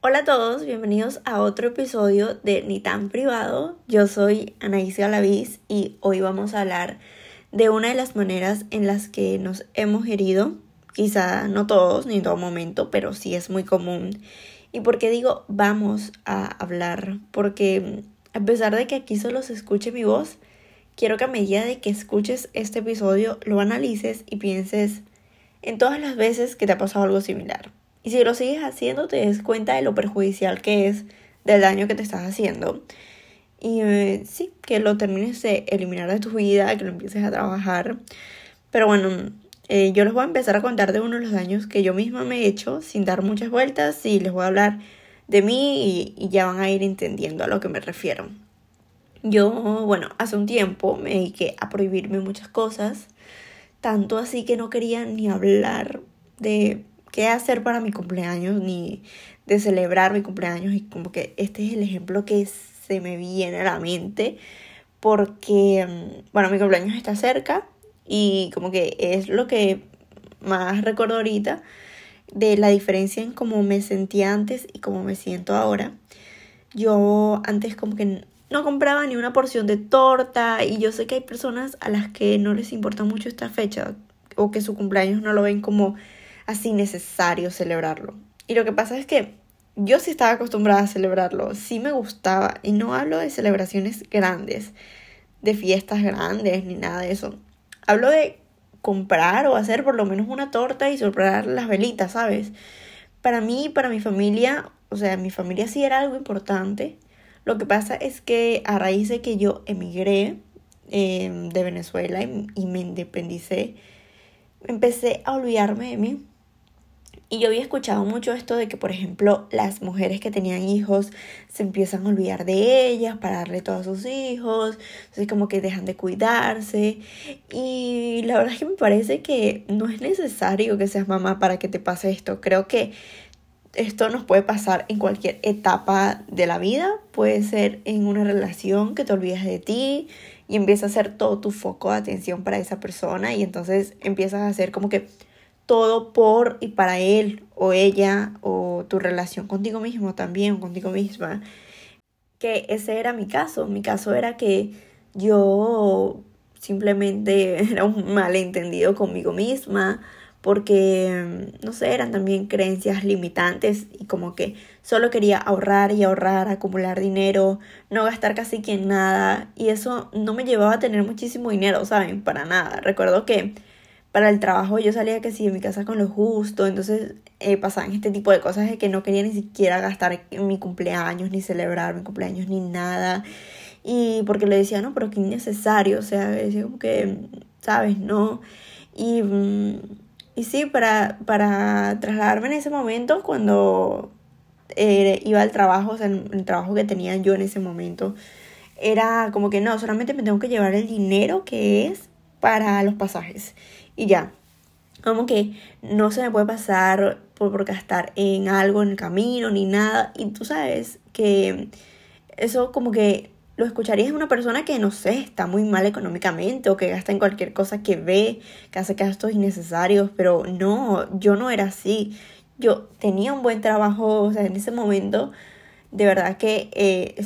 Hola a todos, bienvenidos a otro episodio de Ni tan privado. Yo soy Anaísia Galaviz y hoy vamos a hablar de una de las maneras en las que nos hemos herido. Quizá no todos ni en todo momento, pero sí es muy común. ¿Y por qué digo vamos a hablar? Porque a pesar de que aquí solo se escuche mi voz, quiero que a medida de que escuches este episodio lo analices y pienses en todas las veces que te ha pasado algo similar. Y si lo sigues haciendo, te des cuenta de lo perjudicial que es, del daño que te estás haciendo. Y eh, sí, que lo termines de eliminar de tu vida, que lo empieces a trabajar. Pero bueno, eh, yo les voy a empezar a contar de uno de los daños que yo misma me he hecho sin dar muchas vueltas y les voy a hablar de mí y ya van a ir entendiendo a lo que me refiero. Yo, bueno, hace un tiempo me dediqué a prohibirme muchas cosas, tanto así que no quería ni hablar de qué hacer para mi cumpleaños, ni de celebrar mi cumpleaños, y como que este es el ejemplo que se me viene a la mente, porque, mm, bueno, mi cumpleaños está cerca y como que es lo que más recuerdo ahorita de la diferencia en cómo me sentía antes y cómo me siento ahora. Yo antes como que no compraba ni una porción de torta y yo sé que hay personas a las que no les importa mucho esta fecha o que su cumpleaños no lo ven como así necesario celebrarlo. Y lo que pasa es que yo sí estaba acostumbrada a celebrarlo, sí me gustaba y no hablo de celebraciones grandes, de fiestas grandes ni nada de eso. Hablo de comprar o hacer por lo menos una torta y soplar las velitas, ¿sabes? Para mí, para mi familia, o sea, mi familia sí era algo importante lo que pasa es que a raíz de que yo emigré em, de Venezuela y, me independicé, empecé a olvidarme de mí. Y yo había escuchado mucho esto de que, por ejemplo, las mujeres que tenían hijos se empiezan a olvidar de ellas para darle todo a sus hijos, entonces como que dejan de cuidarse. Y la verdad es que me parece que no es necesario que seas mamá para que te pase esto. Creo que esto nos puede pasar en cualquier etapa de la vida. Puede ser en una relación que te olvidas de ti y empieza a ser todo tu foco de atención para esa persona y entonces empiezas a hacer como que todo por y para él o ella o tu relación contigo mismo también contigo misma. Que ese era mi caso. Mi caso era que yo simplemente era un malentendido conmigo misma porque, no sé, eran también creencias limitantes y como que solo quería ahorrar y ahorrar, acumular dinero, no gastar casi que en nada y eso no me llevaba a tener muchísimo dinero, ¿saben? Para nada. Recuerdo que para el trabajo yo salía que sí de mi casa con lo justo, entonces eh, pasaban este tipo de cosas de que no quería ni siquiera gastar en mi cumpleaños, ni celebrar mi cumpleaños, ni nada. Y porque le decía, no, pero que innecesario, o sea, decía como que, ¿sabes? No. Y... Mm, y sí, para, para trasladarme en ese momento, cuando eh, iba al trabajo, o sea, el trabajo que tenía yo en ese momento, era como que no, solamente me tengo que llevar el dinero que es para los pasajes. Y ya, como que no se me puede pasar por, por gastar en algo en el camino ni nada. Y tú sabes que eso como que lo escucharías en una persona que, no sé, está muy mal económicamente o que gasta en cualquier cosa que ve, que hace gastos innecesarios, pero no, yo no era así. Yo tenía un buen trabajo, o sea, en ese momento, de verdad que eh,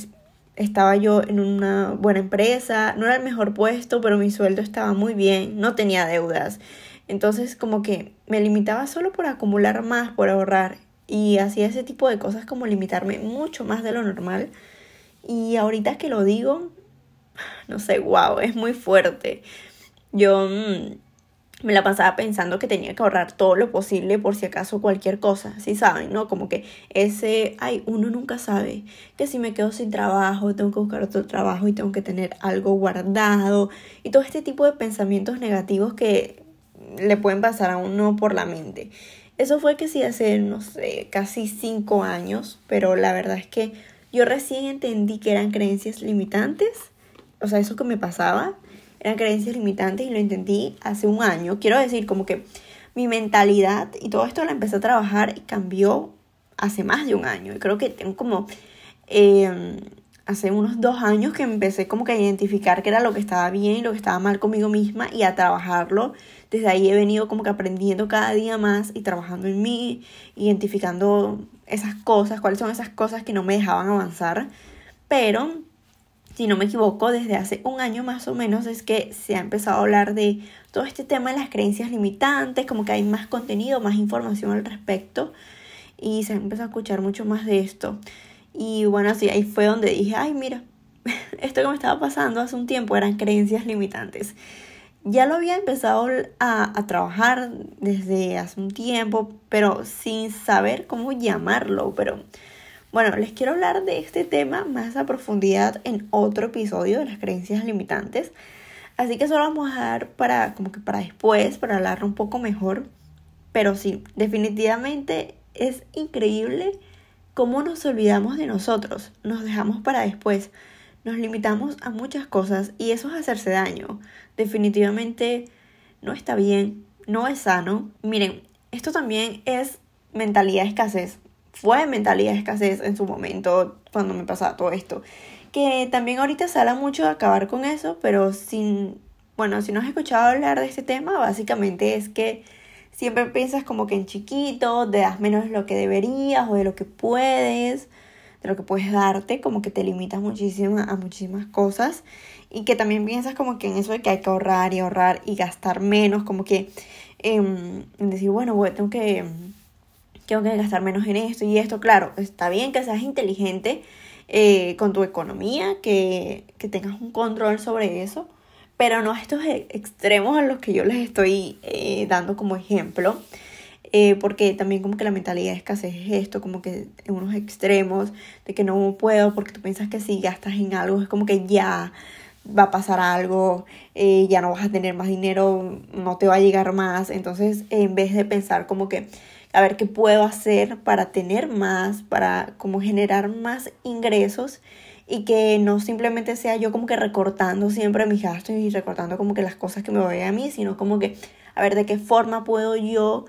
estaba yo en una buena empresa, no era el mejor puesto, pero mi sueldo estaba muy bien, no tenía deudas. Entonces, como que me limitaba solo por acumular más, por ahorrar, y hacía ese tipo de cosas como limitarme mucho más de lo normal y ahorita que lo digo, no sé, wow, es muy fuerte. Yo mm, me la pasaba pensando que tenía que ahorrar todo lo posible por si acaso cualquier cosa, ¿sí saben? ¿No? Como que ese, ay, uno nunca sabe que si me quedo sin trabajo, tengo que buscar otro trabajo y tengo que tener algo guardado y todo este tipo de pensamientos negativos que le pueden pasar a uno por la mente. Eso fue que sí hace, no sé, casi cinco años, pero la verdad es que yo recién entendí que eran creencias limitantes, o sea, eso que me pasaba, eran creencias limitantes y lo entendí hace un año. Quiero decir, como que mi mentalidad y todo esto la empecé a trabajar y cambió hace más de un año. Y creo que tengo como em, hace unos dos años que empecé como que a identificar qué era lo que estaba bien y lo que estaba mal conmigo misma y a trabajarlo. Desde ahí he venido como que aprendiendo cada día más y trabajando en mí, identificando esas cosas, cuáles son esas cosas que no me dejaban avanzar. Pero, si no me equivoco, desde hace un año más o menos es que se ha empezado a hablar de todo este tema de las creencias limitantes, como que hay más contenido, más información al respecto y se empezó a escuchar mucho más de esto. Y bueno, así ahí fue donde dije, ay, mira, esto que me estaba pasando hace un tiempo eran creencias limitantes. Ya lo había empezado a, a, trabajar desde hace un tiempo, pero sin saber cómo llamarlo. Pero bueno, les quiero hablar de este tema más a profundidad en otro episodio de las creencias limitantes. Así que solo vamos a dar para como que para después, para hablar un poco mejor. Pero sí, definitivamente es increíble cómo nos olvidamos de nosotros, nos dejamos para después, nos limitamos a muchas cosas y eso es hacerse daño. Definitivamente no está bien, no es sano. Miren, esto también es mentalidad de escasez. Fue mentalidad de escasez en su momento cuando me pasaba todo esto. Que también ahorita se habla mucho de acabar con eso, pero sin, bueno, si no has escuchado hablar de este tema, básicamente es que siempre piensas como que en chiquito, te das menos lo que deberías o de lo que puedes, de lo que puedes darte, como que te limitas muchísimo a muchísimas cosas y que también piensas como que en eso de que hay que ahorrar y ahorrar y gastar menos, como que em, en decir, bueno, tengo que, tengo que gastar menos en esto y esto, claro, está bien que seas inteligente eh, con tu economía, que, que tengas un control sobre eso, pero no a estos e-, extremos a los que yo les estoy eh, dando como ejemplo. Eh, porque también como que la mentalidad de escasez es esto, como que en unos extremos, de que no puedo, porque tú piensas que si gastas en algo es como que ya va a pasar algo, eh, ya no vas a tener más dinero, no te va a llegar más. Entonces, en vez de pensar como que, a ver qué puedo hacer para tener más, para como generar más ingresos, y que no simplemente sea yo como que recortando siempre mis gastos y recortando como que las cosas que me voy a mí, sino como que a ver de qué forma puedo yo,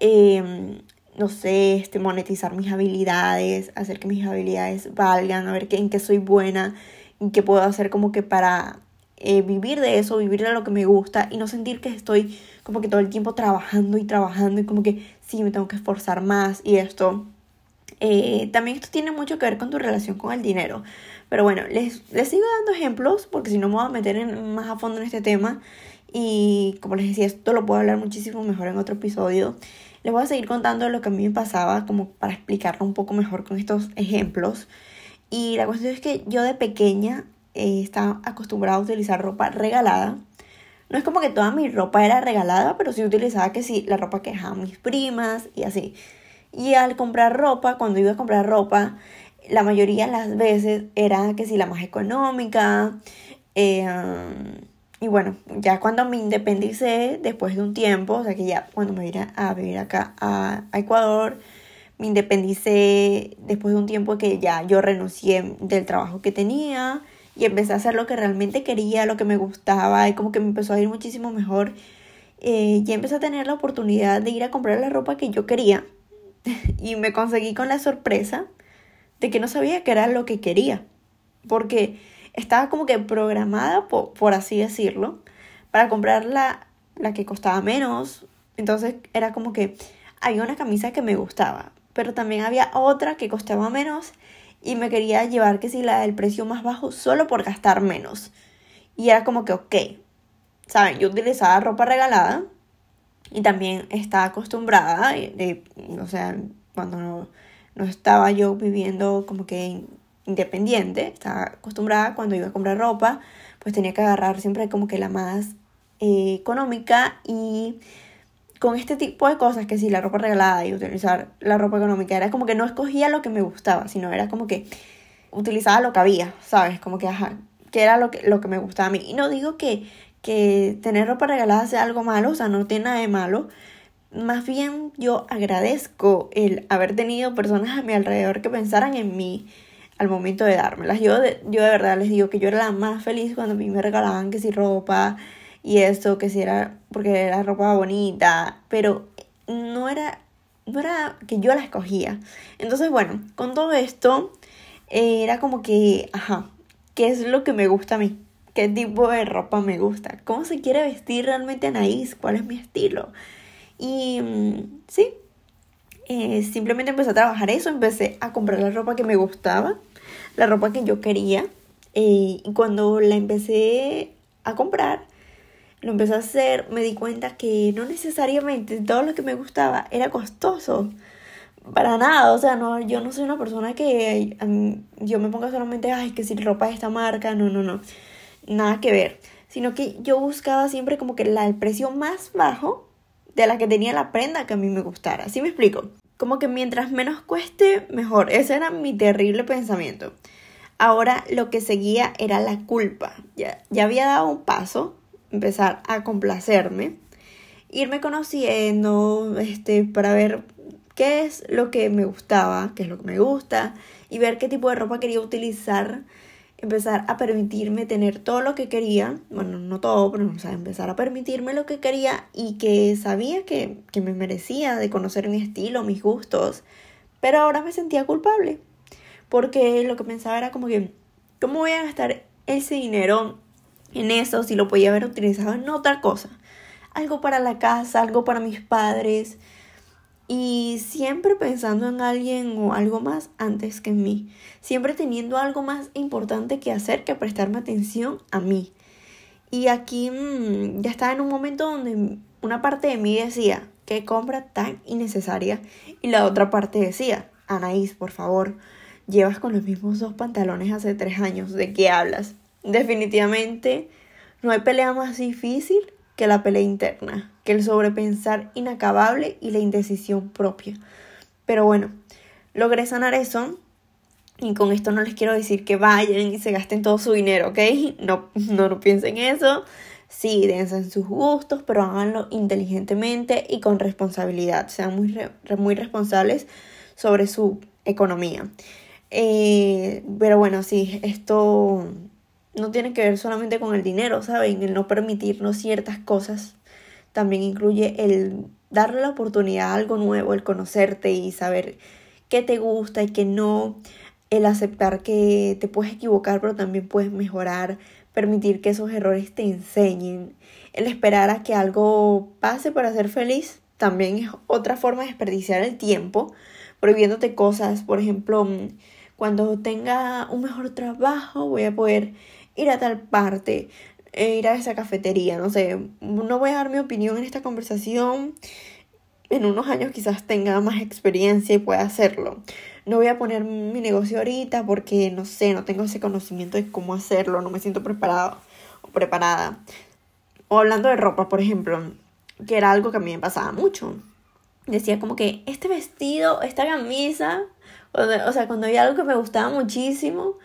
em, no sé, este, monetizar mis habilidades, hacer que mis habilidades valgan, a ver qué, en qué soy buena, y qué puedo hacer como que para eh, vivir de eso, vivir de lo que me gusta y no sentir que estoy como que todo el tiempo trabajando y trabajando y como que sí, me tengo que esforzar más y esto eh, también esto tiene mucho que ver con tu relación con el dinero. Pero bueno, les, les sigo dando ejemplos porque si no me voy a meter más a fondo en este tema. Y como les decía, esto lo puedo hablar muchísimo mejor en otro episodio. Les voy a seguir contando lo que a mí me pasaba como para explicarlo un poco mejor con estos ejemplos. Y la cuestión es que yo de pequeña eh, estaba acostumbrada a utilizar ropa regalada. No es como que toda mi ropa era regalada, pero sí utilizaba que sí, la ropa que dejaban mis primas y así. Y al comprar ropa, cuando iba a comprar ropa, la mayoría de las veces era que si la más económica. Eh, y bueno, ya cuando me independicé, después de un tiempo, o sea que ya cuando me vine a vivir acá a, Ecuador, me independicé después de un tiempo que ya yo renuncié del trabajo que tenía y empecé a hacer lo que realmente quería, lo que me gustaba y como que me empezó a ir muchísimo mejor. Eh, y empecé a tener la oportunidad de ir a comprar la ropa que yo quería y me conseguí con la sorpresa de que no sabía qué era lo que quería, porque estaba como que programada, por, así decirlo, para comprar la, la que costaba menos. Entonces era como que había una camisa que me gustaba, pero también había otra que costaba menos y me quería llevar que si la del precio más bajo solo por gastar menos. Y era como que, ok, ¿saben? Yo utilizaba ropa regalada y también estaba acostumbrada, o sea, cuando no, no, estaba yo viviendo como que independiente, estaba acostumbrada cuando iba a comprar ropa, pues tenía que agarrar siempre como que la más eh, económica y con este tipo de cosas, que si la ropa regalada y utilizar la ropa económica, era como que no escogía lo que me gustaba, sino era como que utilizaba lo que había, ¿sabes? Como que, ajá, que era lo que, lo que me gustaba a mí. Y no digo que que tener ropa regalada sea algo malo, o sea, no tiene nada de malo. Más bien yo agradezco el haber tenido personas a mi alrededor que pensaran en mí al momento de dármelas. Yo de, yo de verdad les digo que yo era la más feliz cuando a mí me regalaban que si ropa y esto, que si era porque era ropa bonita, pero no era, no era que yo la escogía. Entonces, bueno, con todo esto, era como que, ajá, ¿qué es lo que me gusta a mí? ¿Qué tipo de ropa me gusta? ¿Cómo se quiere vestir realmente Anaís? ¿Cuál es mi estilo? Y mm, sí, eh, simplemente empecé a trabajar eso, empecé a comprar la ropa que me gustaba, la ropa que yo quería. Eh, y cuando la empecé a comprar, lo empecé a hacer, me di cuenta que no necesariamente todo lo que me gustaba era costoso. Para nada, o sea, no, yo no soy una persona que yo me ponga solamente, ay, que si ropa de esta marca, no, no, no, nada que ver. Sino que yo buscaba siempre como que la, el precio más bajo de la que tenía la prenda que a mí me gustara. ¿Sí me explico? Como que mientras menos cueste, mejor. Ese era mi terrible pensamiento. Ahora lo que seguía era la culpa. Ya, ya había dado un paso, empezar a complacerme, irme conociendo, este, para ver qué es lo que me gustaba, qué es lo que me gusta, y ver qué tipo de ropa quería utilizar empezar a permitirme tener todo lo que quería, bueno, no todo, pero o sea, empezar a permitirme lo que quería y que sabía que, que me merecía de conocer mi estilo, mis gustos, pero ahora me sentía culpable, porque lo que pensaba era como que, ¿cómo voy a gastar ese dinero en eso si lo podía haber utilizado en otra cosa? Algo para la casa, algo para mis padres, y siempre pensando en alguien o algo más antes que en mí, siempre teniendo algo más importante que hacer que prestarme atención a mí. Y aquí mm, ya estaba en un momento donde una parte de mí decía, qué compra tan innecesaria, y la otra parte decía, Anaís, por favor, llevas con los mismos dos pantalones hace tres años, ¿de qué hablas? Definitivamente no hay pelea más difícil que la pelea interna, que el sobrepensar inacabable y la indecisión propia. Pero bueno, logré sanar eso y con esto no les quiero decir que vayan y se gasten todo su dinero, ¿ok? No, no, no piensen eso. Sí, dense en sus gustos, pero háganlo inteligentemente y con responsabilidad. Sean muy, muy responsables sobre su economía. Eh, pero bueno, sí, esto no tiene que ver solamente con el dinero, ¿saben? El no permitirnos ciertas cosas también incluye el darle la oportunidad a algo nuevo, el conocerte y saber qué te gusta y qué no, el aceptar que te puedes equivocar pero también puedes mejorar, permitir que esos errores te enseñen, el esperar a que algo pase para ser feliz también es otra forma de desperdiciar el tiempo, prohibiéndote cosas, por ejemplo, cuando tenga un mejor trabajo voy a poder ir a tal parte, eh, ir a esa cafetería, no sé, no voy a dar mi opinión en esta conversación. En unos años quizás tenga más experiencia y pueda hacerlo. No voy a poner mi negocio ahorita porque no sé, no tengo ese conocimiento de cómo hacerlo, no me siento preparado o preparada. O hablando de ropa, por ejemplo, que era algo que a mí me pasaba mucho. Decía como que este vestido, esta camisa, o sea, cuando había algo que me gustaba muchísimo,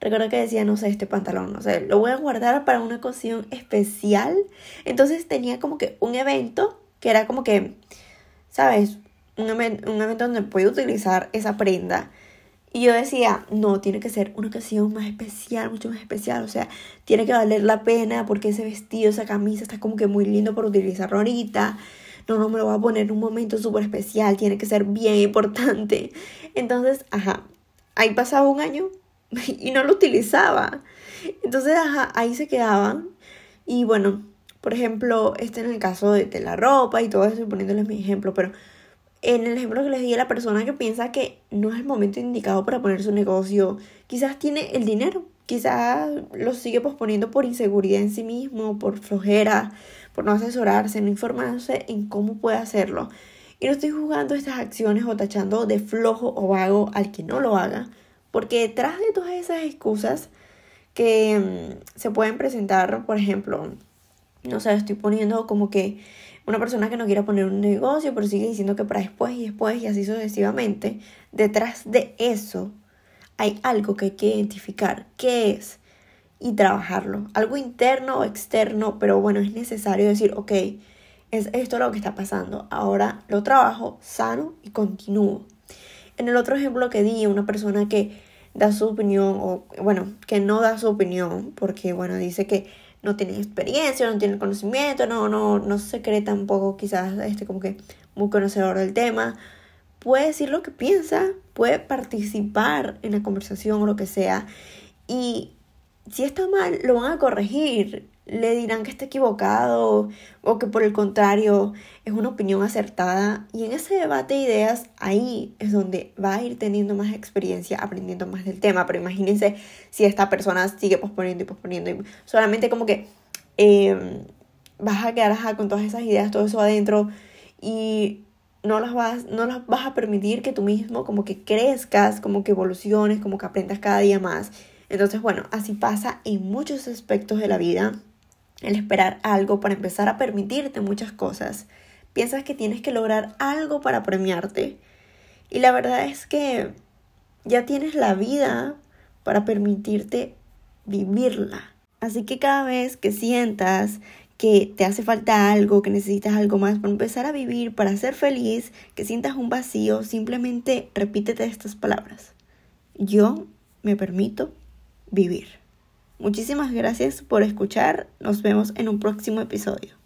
Recuerdo que decía, no sé, este pantalón, no sé, lo voy a guardar para una ocasión especial. Entonces tenía como que un evento que era como que, ¿sabes? Un, un evento donde puedo utilizar esa prenda. Y yo decía, no, tiene que ser una ocasión más especial, mucho más especial. O sea, tiene que valer la pena porque ese vestido, esa camisa está como que muy lindo para utilizarlo ahorita. No, no me lo voy a poner en un momento súper especial, tiene que ser bien importante. Entonces, ajá, ahí pasaba un año y no lo utilizaba. Entonces ahí se quedaban. Y bueno, por ejemplo, este en el caso de, la ropa y todo eso, poniéndoles mi ejemplo, pero en el ejemplo que les di a la persona que piensa que no es el momento indicado para poner su negocio, quizás tiene el dinero, quizás lo sigue posponiendo por inseguridad en sí mismo, por flojera, por no asesorarse, no informarse en cómo puede hacerlo. Y no estoy juzgando estas acciones o tachando de flojo o vago al que no lo haga, porque detrás de todas esas excusas que mm, se pueden presentar, por ejemplo, no sé, estoy poniendo como que una persona que no quiera poner un negocio, pero sigue diciendo que para después y después y así sucesivamente, detrás de eso hay algo que hay que identificar. ¿Qué es? Y trabajarlo. Algo interno o externo, pero bueno, es necesario decir, ok, es esto lo que está pasando. Ahora lo trabajo, sano y continúo. En el otro ejemplo que di, una persona que da su opinión, o bueno, que no da su opinión, porque bueno, dice que no tiene experiencia, no tiene conocimiento, no, no, no se cree tampoco quizás este como que muy conocedor del tema, puede decir lo que piensa, puede participar en la conversación o lo que sea. Y si está mal, lo van a corregir. Le dirán que está equivocado o que por el contrario es una opinión acertada. Y en ese debate de ideas, ahí es donde va a ir teniendo más experiencia, aprendiendo más del tema. Pero imagínense si esta persona sigue posponiendo y posponiendo. Y solamente como que em, vas a quedar con todas esas ideas, todo eso adentro. Y no las vas, no las vas a permitir que tú mismo como que crezcas, como que evoluciones, como que aprendas cada día más. Entonces, bueno, así pasa en muchos aspectos de la vida. El esperar algo para empezar a permitirte muchas cosas. Piensas que tienes que lograr algo para premiarte. Y la verdad es que ya tienes la vida para permitirte vivirla. Así que cada vez que sientas que te hace falta algo, que necesitas algo más para empezar a vivir, para ser feliz, que sientas un vacío, simplemente repítete estas palabras. Yo me permito vivir. Muchísimas gracias por escuchar. Nos vemos en un próximo episodio.